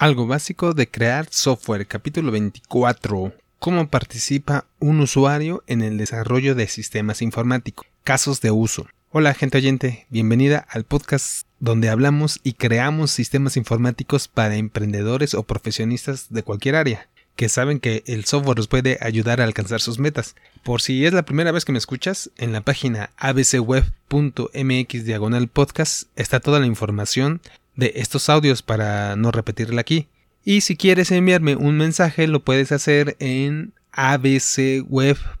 Algo básico de crear software, capítulo 24. ¿Cómo participa un usuario en el desarrollo de sistemas informáticos? Casos de uso. Hola gente oyente, bienvenida al podcast donde hablamos y creamos sistemas informáticos para emprendedores o profesionistas de cualquier área que saben que el software los puede ayudar a alcanzar sus metas. Por si es la primera vez que me escuchas, en la página abcweb.mx diagonal podcast está toda la información de estos audios para no repetirla aquí. Y si quieres enviarme un mensaje lo puedes hacer en abcweb.mx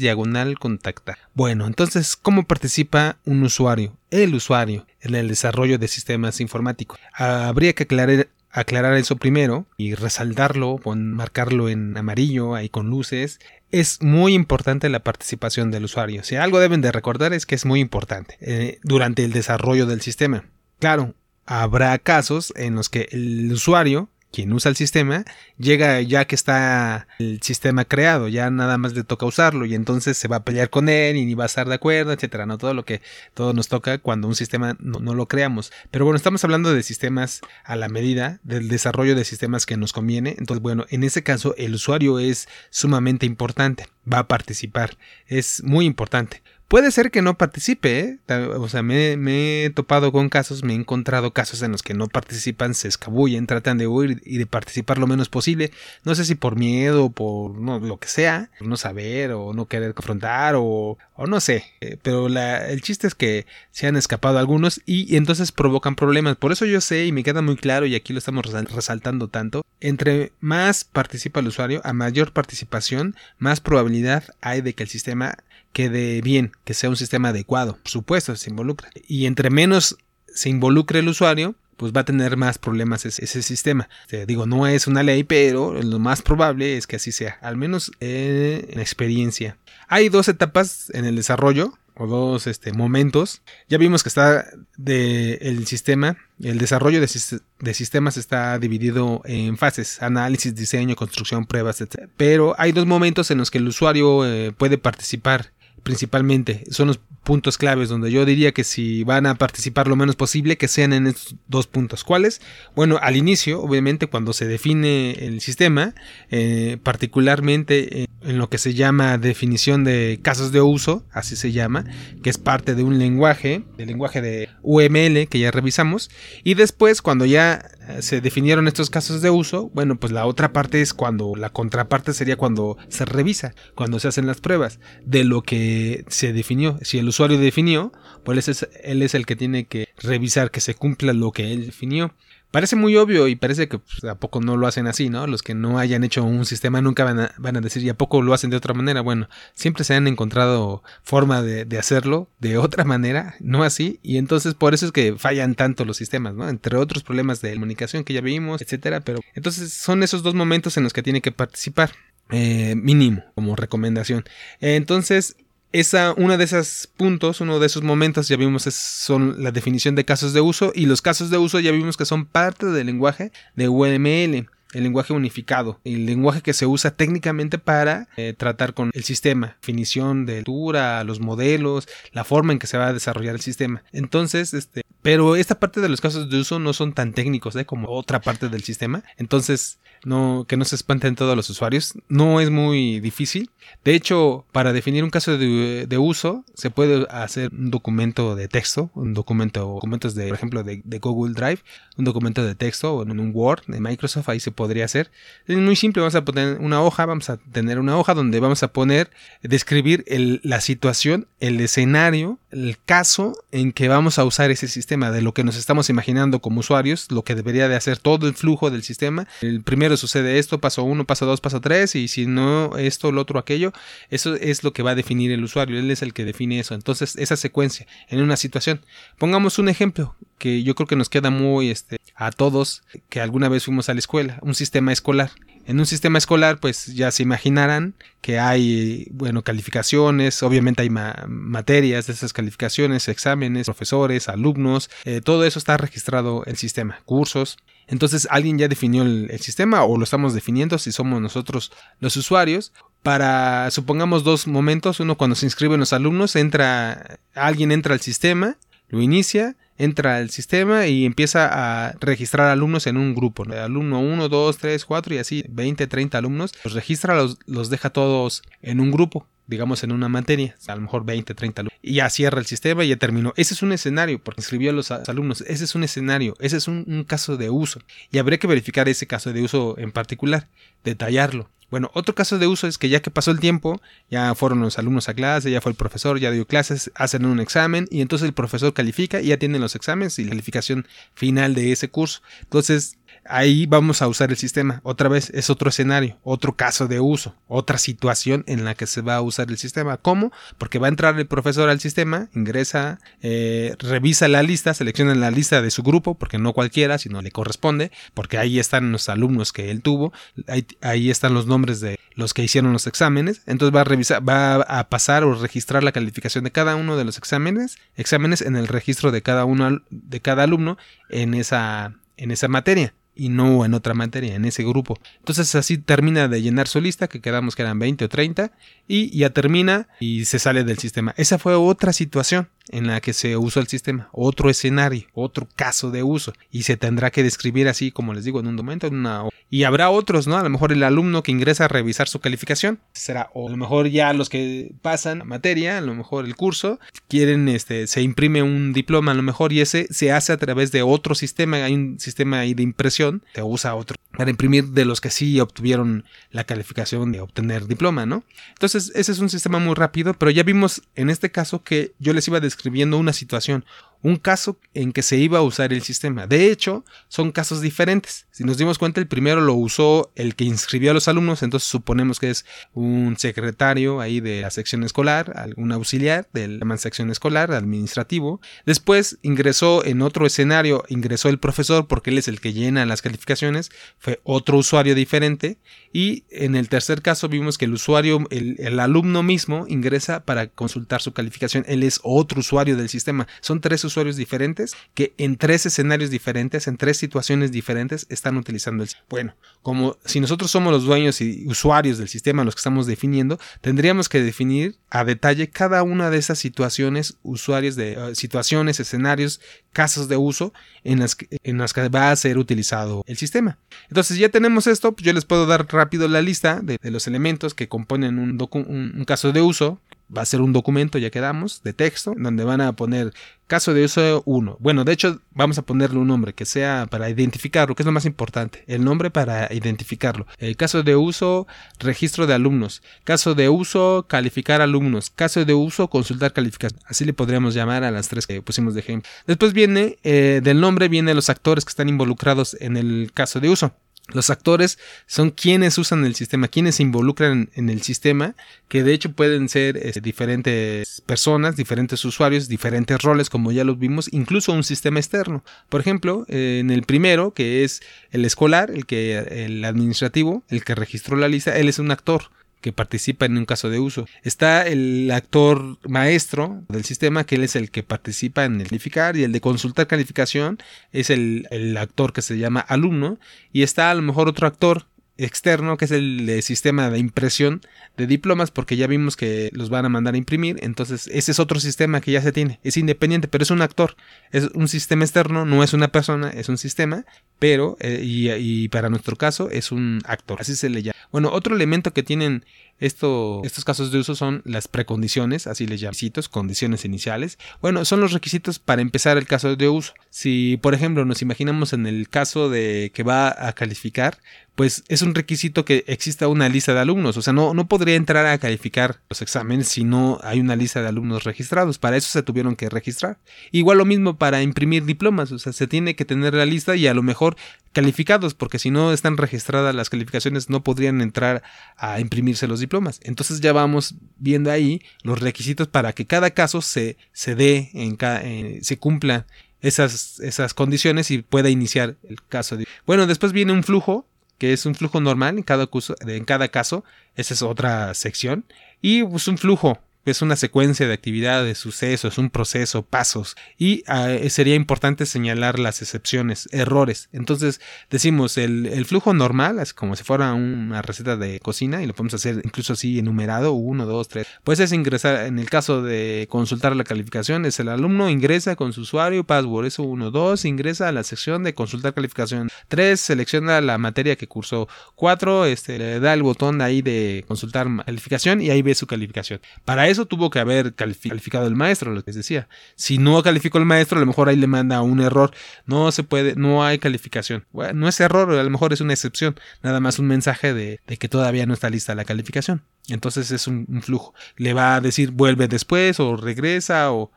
diagonal contacta. Bueno, entonces, ¿cómo participa un usuario? El usuario en el desarrollo de sistemas informáticos. Habría que aclarar, eso primero y resaltarlo, marcarlo en amarillo, ahí con luces. Es muy importante la participación del usuario. Si algo deben de recordar es que es muy importante eh, durante el desarrollo del sistema. Claro, habrá casos en los que el usuario, quien usa el sistema, llega ya que está el sistema creado, ya nada más le toca usarlo y entonces se va a pelear con él y ni va a estar de acuerdo, etcétera, no todo lo que todo nos toca cuando un sistema no, no lo creamos. Pero bueno, estamos hablando de sistemas a la medida, del desarrollo de sistemas que nos conviene. Entonces, bueno, en ese caso el usuario es sumamente importante, va a participar, es muy importante. Puede ser que no participe, ¿eh? o sea, me, he topado con casos, me he encontrado casos en los que no participan, se escabullen, tratan de huir y de participar lo menos posible. No sé si por miedo, por no, lo que sea, por no saber o no querer confrontar o, o no sé. Eh, pero el chiste es que se han escapado algunos y, entonces provocan problemas. Por eso yo sé y me queda muy claro y aquí lo estamos resaltando tanto. Entre más participa el usuario, a mayor participación, más probabilidad hay de que el sistema quede bien, que sea un sistema adecuado. Por supuesto, se involucra. Y entre menos se involucre el usuario, pues va a tener más problemas ese, sistema. digo, no es una ley, pero lo más probable es que así sea, al menos en experiencia. Hay dos etapas en el desarrollo o dos este, momentos. Ya vimos que está de el sistema, el desarrollo de, sistemas está dividido en fases, análisis, diseño, construcción, pruebas, etc. Pero hay dos momentos en los que el usuario eh, puede participar principalmente. Son los puntos claves donde yo diría que si van a participar lo menos posible, que sean en estos dos puntos. ¿Cuáles? Bueno, al inicio, obviamente, cuando se define el sistema, eh, particularmente en lo que se llama definición de casos de uso, así se llama, que es parte de un lenguaje, el lenguaje de UML que ya revisamos, y después cuando ya eh, se definieron estos casos de uso, bueno, pues la otra parte es cuando, la contraparte sería cuando se revisa, cuando se hacen las pruebas de lo que se definió. Si el usuario definió, pues él es el que tiene que revisar que se cumpla lo que él definió. Parece muy obvio y parece que pues, a poco no lo hacen así, ¿no? Los que no hayan hecho un sistema nunca van a, van a decir, ¿y a poco lo hacen de otra manera? Bueno, siempre se han encontrado forma de, de, hacerlo de otra manera, no así, y entonces por eso es que fallan tanto los sistemas, ¿no? Entre otros problemas de comunicación que ya vimos, etcétera, pero entonces son esos dos momentos en los que tiene que participar. Eh, mínimo como recomendación entonces esa, uno de esos puntos, uno de esos momentos, ya vimos, es, son la definición de casos de uso y los casos de uso ya vimos que son parte del lenguaje de UML el lenguaje unificado, el lenguaje que se usa técnicamente para eh, tratar con el sistema, definición de altura, los modelos, la forma en que se va a desarrollar el sistema. Entonces, este, pero esta parte de los casos de uso no son tan técnicos ¿eh? como otra parte del sistema. Entonces, no, que no se espanten todos los usuarios. No es muy difícil. De hecho, para definir un caso de, uso, se puede hacer un documento de texto, un documento, documentos de, por ejemplo, de, Google Drive, un documento de texto o en un Word de Microsoft, ahí se podría ser. Es muy simple, vamos a poner una hoja, vamos a tener una hoja donde vamos a poner, describir la situación, el escenario, el caso en que vamos a usar ese sistema, de lo que nos estamos imaginando como usuarios, lo que debería de hacer todo el flujo del sistema. El primero sucede esto, paso uno, paso dos, paso tres, y si no esto, lo otro, aquello, eso es lo que va a definir el usuario, él es el que define eso. Entonces, esa secuencia en una situación. Pongamos un ejemplo que yo creo que nos queda muy este, a todos que alguna vez fuimos a la escuela, un sistema escolar. En un sistema escolar, pues ya se imaginarán que hay, bueno, calificaciones, obviamente hay materias de esas calificaciones, exámenes, profesores, alumnos, eh, todo eso está registrado en el sistema, cursos. Entonces alguien ya definió el, sistema o lo estamos definiendo si somos nosotros los usuarios. Para, supongamos, dos momentos. Uno cuando se inscriben los alumnos, entra, alguien entra al sistema lo inicia, entra al sistema y empieza a registrar alumnos en un grupo. Alumno 1, 2, 3, 4 y así 20, 30 alumnos. Los registra, los, los deja todos en un grupo digamos en una materia, a lo mejor 20, 30 alumnos, y ya cierra el sistema y ya terminó. Ese es un escenario, porque inscribió a los alumnos, ese es un escenario, ese es un, un, caso de uso, y habría que verificar ese caso de uso en particular, detallarlo. Bueno, otro caso de uso es que ya que pasó el tiempo, ya fueron los alumnos a clase, ya fue el profesor, ya dio clases, hacen un examen y entonces el profesor califica y ya tienen los exámenes y la calificación final de ese curso. Entonces, ahí vamos a usar el sistema. Otra vez es otro escenario, otro caso de uso, otra situación en la que se va a usar el sistema. ¿Cómo? Porque va a entrar el profesor al sistema, ingresa, eh, revisa la lista, selecciona la lista de su grupo, porque no cualquiera, sino le corresponde, porque ahí están los alumnos que él tuvo, ahí, ahí están los nombres de los que hicieron los exámenes. Entonces va a revisar, va a pasar o registrar la calificación de cada uno de los exámenes, exámenes en el registro de cada uno de cada alumno en esa en esa materia y no en otra materia, en ese grupo. Entonces así termina de llenar su lista, que quedamos que eran 20 o 30, y ya termina y se sale del sistema. Esa fue otra situación en la que se usó el sistema, otro escenario, otro caso de uso, y se tendrá que describir así, como les digo, en un momento, en una y habrá otros, ¿no? A lo mejor el alumno que ingresa a revisar su calificación será, o a lo mejor ya los que pasan la materia, a lo mejor el curso, quieren, este, se imprime un diploma, a lo mejor, y ese se hace a través de otro sistema, hay un sistema ahí de impresión, se usa otro para imprimir de los que sí obtuvieron la calificación de obtener diploma, ¿no? Entonces, ese es un sistema muy rápido, pero ya vimos en este caso que yo les iba describiendo una situación, un caso en que se iba a usar el sistema. De hecho, son casos diferentes. Si nos dimos cuenta, el primero lo usó el que inscribió a los alumnos, entonces suponemos que es un secretario ahí de la sección escolar, algún auxiliar de la sección escolar, administrativo. Después ingresó en otro escenario, ingresó el profesor porque él es el que llena las calificaciones, fue otro usuario diferente. Y en el tercer caso vimos que el usuario, el, el alumno mismo, ingresa para consultar su calificación. Él es otro usuario del sistema. Son tres usuarios usuarios diferentes que en tres escenarios diferentes, en tres situaciones diferentes están utilizando el Bueno, como si nosotros somos los dueños y usuarios del sistema, los que estamos definiendo, tendríamos que definir a detalle cada una de esas situaciones, usuarios de uh, situaciones, escenarios, casos de uso en las, que, en las que va a ser utilizado el sistema. Entonces ya tenemos esto, pues yo les puedo dar rápido la lista de, de los elementos que componen un, un, un caso de uso va a ser un documento, ya quedamos, de texto, donde van a poner caso de uso 1. Bueno, de hecho, vamos a ponerle un nombre que sea para identificarlo, que es lo más importante. El nombre para identificarlo. El caso de uso, registro de alumnos. Caso de uso, calificar alumnos. Caso de uso, consultar calificación. Así le podríamos llamar a las tres que pusimos de ejemplo. Después viene, eh, del nombre, vienen los actores que están involucrados en el caso de uso. Los actores son quienes usan el sistema, quienes se involucran en el sistema, que de hecho pueden ser eh, diferentes personas, diferentes usuarios, diferentes roles, como ya los vimos, incluso un sistema externo. Por ejemplo, eh, en el primero, que es el escolar, el que el administrativo, el que registró la lista, él es un actor que participa en un caso de uso. Está el actor maestro del sistema, que él es el que participa en el calificar, y el de consultar calificación es el, el actor que se llama alumno, y está a lo mejor otro actor externo que es el sistema de impresión de diplomas porque ya vimos que los van a mandar a imprimir. Entonces ese es otro sistema que ya se tiene. Es independiente pero es un actor. Es un sistema externo no es una persona es un sistema pero eh, y, y, para nuestro caso es un actor. Así se le llama bueno otro elemento que tienen esto, estos casos de uso son las precondiciones, así les requisitos, condiciones iniciales. Bueno, son los requisitos para empezar el caso de uso. Si, por ejemplo, nos imaginamos en el caso de que va a calificar, pues es un requisito que exista una lista de alumnos. O sea, no, no podría entrar a calificar los exámenes si no hay una lista de alumnos registrados. Para eso se tuvieron que registrar. Igual lo mismo para imprimir diplomas. O sea, se tiene que tener la lista y a lo mejor calificados, porque si no están registradas las calificaciones no podrían entrar a imprimirse los diplomas. Entonces ya vamos viendo ahí los requisitos para que cada caso se, se dé, en eh, se cumpla esas, esas condiciones y pueda iniciar el caso. Bueno, después viene un flujo que es un flujo normal en cada, curso, en cada caso, esa es otra sección, y pues un flujo es una secuencia de actividades, sucesos, un proceso, pasos. Y ah, sería importante señalar las excepciones, errores. Entonces decimos el, flujo normal, es como si fuera una receta de cocina y lo podemos hacer incluso así enumerado, uno, dos, tres. Pues es ingresar, en el caso de consultar la calificación, es el alumno ingresa con su usuario, password, eso uno, dos, ingresa a la sección de consultar calificación. Tres, selecciona la materia que cursó. Cuatro, este, le da el botón ahí de consultar calificación y ahí ve su calificación. Para eso tuvo que haber calificado el maestro, lo que les decía. Si no calificó el maestro, a lo mejor ahí le manda un error. No se puede, no hay calificación. Bueno, no es error, a lo mejor es una excepción. Nada más un mensaje de, que todavía no está lista la calificación. Entonces es un, flujo. Le va a decir vuelve después o regresa o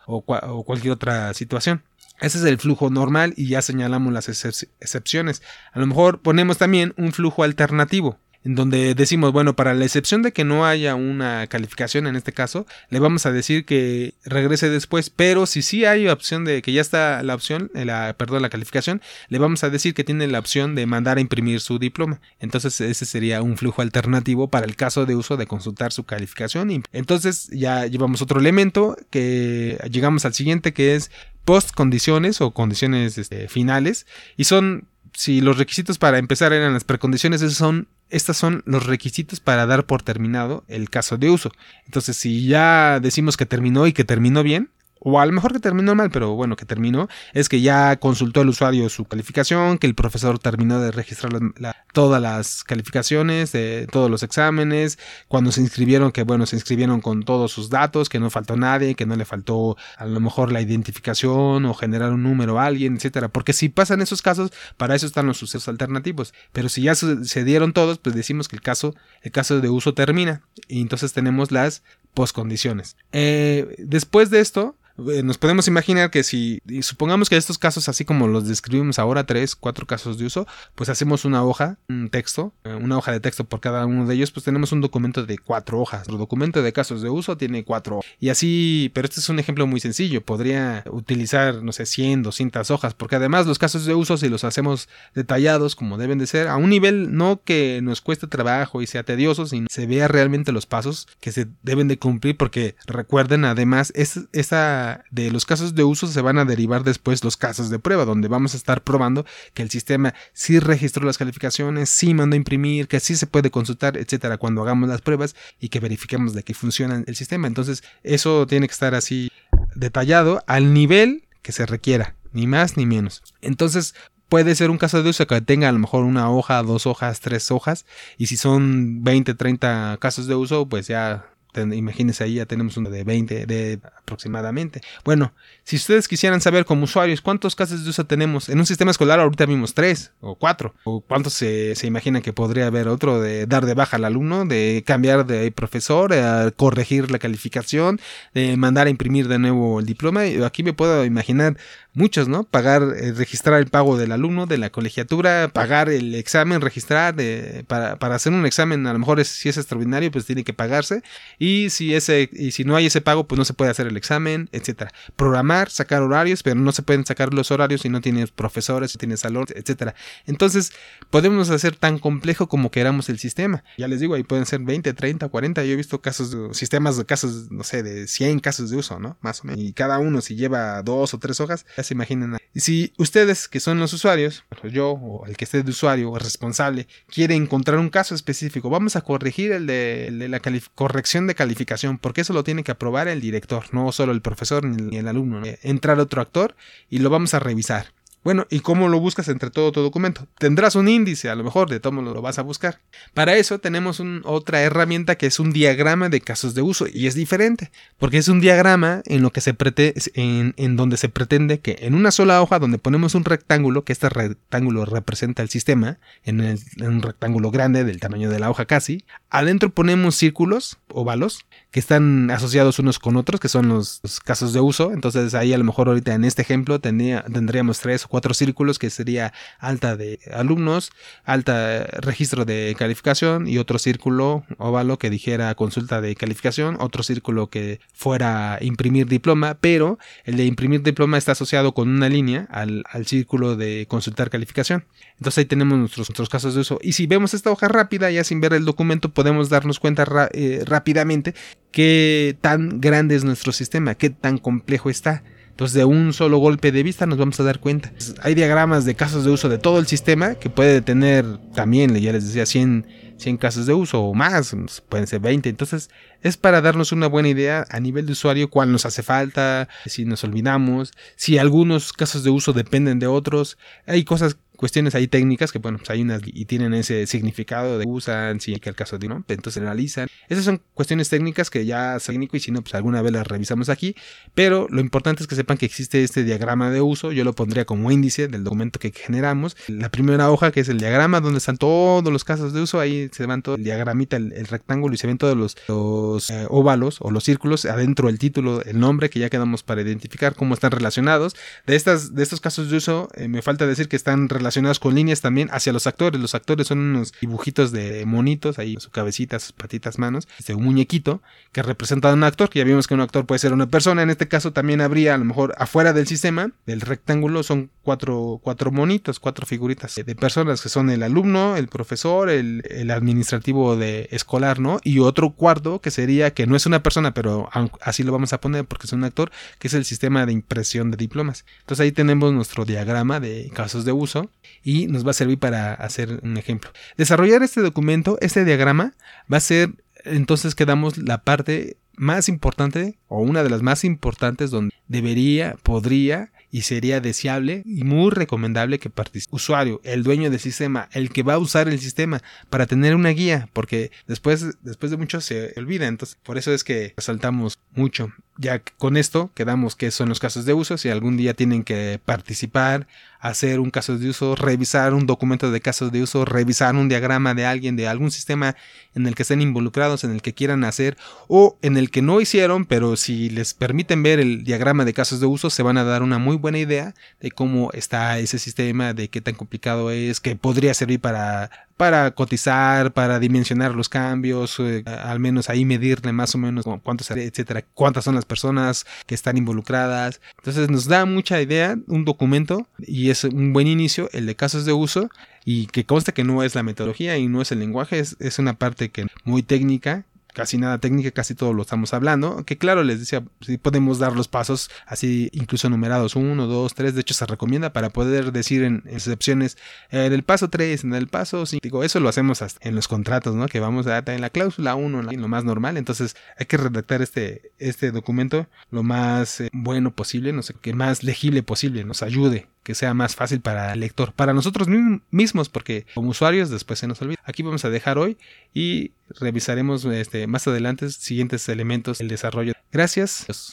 cualquier otra situación. Ese es el flujo normal y ya señalamos las excepciones. A lo mejor ponemos también un flujo alternativo donde decimos, bueno, para la excepción de que no haya una calificación en este caso, le vamos a decir que regrese después, pero si sí hay opción de que ya está la opción, eh, la, perdón, la calificación, le vamos a decir que tiene la opción de mandar a imprimir su diploma. Entonces ese sería un flujo alternativo para el caso de uso de consultar su calificación. Entonces ya llevamos otro elemento que llegamos al siguiente que es post condiciones o condiciones este, finales y son si los requisitos para empezar eran las precondiciones, esos son estos son los requisitos para dar por terminado el caso de uso. Entonces, si ya decimos que terminó y que terminó bien, o a lo mejor que terminó mal, pero bueno, que terminó, es que ya consultó el usuario su calificación, que el profesor terminó de registrar todas las calificaciones, de todos los exámenes, cuando se inscribieron, que bueno, se inscribieron con todos sus datos, que no faltó nadie, que no le faltó a lo mejor la identificación o generar un número a alguien, etcétera. Porque si pasan esos casos, para eso están los sucesos alternativos. Pero si ya se dieron todos, pues decimos que el caso, el caso de uso termina. Y entonces tenemos las postcondiciones. Eh, después de esto, nos podemos imaginar que si supongamos que estos casos, así como los describimos ahora, tres, cuatro casos de uso, pues hacemos una hoja, un texto, eh, una hoja de texto por cada uno de ellos, pues tenemos un documento de cuatro hojas. El documento de casos de uso tiene cuatro hojas. Y así, pero este es un ejemplo muy sencillo. Podría utilizar, no sé, 100, 200 hojas, porque además los casos de uso, si los hacemos detallados como deben de ser, a un nivel no que nos cueste trabajo y sea tedioso, sino se vea realmente los pasos que se deben de cumplir, porque recuerden además, es, esa de los casos de uso se van a derivar después los casos de prueba, donde vamos a estar probando que el sistema sí registró las calificaciones, sí mandó a imprimir, que sí se puede consultar, etcétera, cuando hagamos las pruebas y que verifiquemos de que funciona el sistema. Entonces, eso tiene que estar así detallado al nivel que se requiera, ni más ni menos. Entonces, puede ser un caso de uso que tenga a lo mejor una hoja, dos hojas, tres hojas, y si son 20, 30 casos de uso, pues ya imagínense ahí ya tenemos uno de 20 de aproximadamente. Bueno, si ustedes quisieran saber como usuarios cuántos casos de uso tenemos en un sistema escolar, ahorita vimos tres o cuatro, o cuántos se, se imaginan que podría haber otro de dar de baja al alumno, de cambiar de profesor, corregir la calificación, de mandar a imprimir de nuevo el diploma. Aquí me puedo imaginar muchos, ¿no? Pagar, eh, registrar el pago del alumno, de la colegiatura, pagar el examen, registrar, de, para, para, hacer un examen, a lo mejor es, si es extraordinario, pues tiene que pagarse. Si ese, y si no hay ese pago, pues no se puede hacer el examen, etcétera. Programar, sacar horarios, pero no se pueden sacar los horarios si no tienes profesores, si tienes salón, etcétera. Entonces, podemos hacer tan complejo como queramos el sistema. Ya les digo, ahí pueden ser 20, 30, 40. Yo he visto casos, de, sistemas de casos, no sé, de 100 casos de uso, ¿no? Más o menos. Y cada uno, si lleva dos o tres hojas, se imaginan. Y si ustedes, que son los usuarios, yo o el que esté de usuario o responsable, quiere encontrar un caso específico, vamos a corregir el de, la corrección de calificación, porque eso lo tiene que aprobar el director, no solo el profesor ni el alumno. Entrar otro actor y lo vamos a revisar. Bueno, ¿y cómo lo buscas entre todo tu documento? Tendrás un índice, a lo mejor, de todo lo vas a buscar. Para eso tenemos otra herramienta que es un diagrama de casos de uso y es diferente, porque es un diagrama en lo que se en, en donde se pretende que en una sola hoja donde ponemos un rectángulo, que este rectángulo representa el sistema, en, un rectángulo grande del tamaño de la hoja casi, adentro ponemos círculos óvalos que están asociados unos con otros, que son los, casos de uso. Entonces ahí a lo mejor ahorita en este ejemplo tendríamos tres o cuatro círculos que sería alta de alumnos, alta registro de calificación y otro círculo óvalo que dijera consulta de calificación, otro círculo que fuera imprimir diploma, pero el de imprimir diploma está asociado con una línea al, círculo de consultar calificación. Entonces ahí tenemos nuestros, nuestros casos de uso. Y si vemos esta hoja rápida, ya sin ver el documento, podemos darnos cuenta eh, rápidamente qué tan grande es nuestro sistema, qué tan complejo está. Entonces, de un solo golpe de vista nos vamos a dar cuenta. Hay diagramas de casos de uso de todo el sistema que puede tener también, ya les decía, 100, 100 casos de uso o más, pueden ser 20. Entonces, es para darnos una buena idea a nivel de usuario cuál nos hace falta, si nos olvidamos, si algunos casos de uso dependen de otros. Hay cosas cuestiones ahí técnicas que, bueno, pues hay unas y tienen ese significado de usan, si que el caso de no, entonces analizan. Esas son cuestiones técnicas que ya es técnico y si no, pues alguna vez las revisamos aquí. Pero lo importante es que sepan que existe este diagrama de uso. Yo lo pondría como índice del documento que generamos. La primera hoja, que es el diagrama, donde están todos los casos de uso. Ahí se van todo el diagramita, el, rectángulo y se ven todos los, los eh, óvalos o los círculos. Adentro el título, el nombre que ya quedamos para identificar cómo están relacionados. De, estas, de estos casos de uso, eh, me falta decir que están relacionados relacionadas con líneas también hacia los actores. Los actores son unos dibujitos de monitos, ahí su cabecita, sus patitas, manos, este, un muñequito que representa a un actor, que ya vimos que un actor puede ser una persona. En este caso también habría, a lo mejor, afuera del sistema, del rectángulo, son cuatro, cuatro monitos, cuatro figuritas de personas que son el alumno, el profesor, el, el administrativo de escolar, ¿no? Y otro cuarto que sería que no es una persona, pero así lo vamos a poner porque es un actor, que es el sistema de impresión de diplomas. Entonces ahí tenemos nuestro diagrama de casos de uso y nos va a servir para hacer un ejemplo. Desarrollar este documento, este diagrama, va a ser entonces que damos la parte más importante o una de las más importantes donde debería, podría y sería deseable y muy recomendable que participe usuario, el dueño del sistema, el que va a usar el sistema para tener una guía, porque después, después de mucho se olvida, entonces por eso es que resaltamos mucho. Ya con esto quedamos que son los casos de uso, si algún día tienen que participar, hacer un caso de uso, revisar un documento de casos de uso, revisar un diagrama de alguien, de algún sistema en el que estén involucrados, en el que quieran hacer o en el que no hicieron, pero si les permiten ver el diagrama de casos de uso, se van a dar una muy buena idea de cómo está ese sistema, de qué tan complicado es, que podría servir para para cotizar, para dimensionar los cambios, eh, al menos ahí medirle más o menos cuántos, etcétera, cuántas son las personas que están involucradas. Entonces nos da mucha idea un documento y es un buen inicio el de casos de uso y que consta que no es la metodología y no es el lenguaje, es, es una parte que muy técnica casi nada técnica, casi todo lo estamos hablando. Que claro, les decía, si podemos dar los pasos así, incluso numerados, uno, dos, tres, de hecho se recomienda para poder decir en excepciones, en el paso 3, en el paso 5, digo, eso lo hacemos hasta en los contratos, ¿no? Que vamos a dar en la cláusula 1, lo más normal, entonces hay que redactar este, este documento lo más eh, bueno posible, no sé, que más legible posible, nos ayude que sea más fácil para el lector, para nosotros mismos, porque como usuarios después se nos olvida. Aquí vamos a dejar hoy y revisaremos este, más adelante siguientes elementos del desarrollo. Gracias.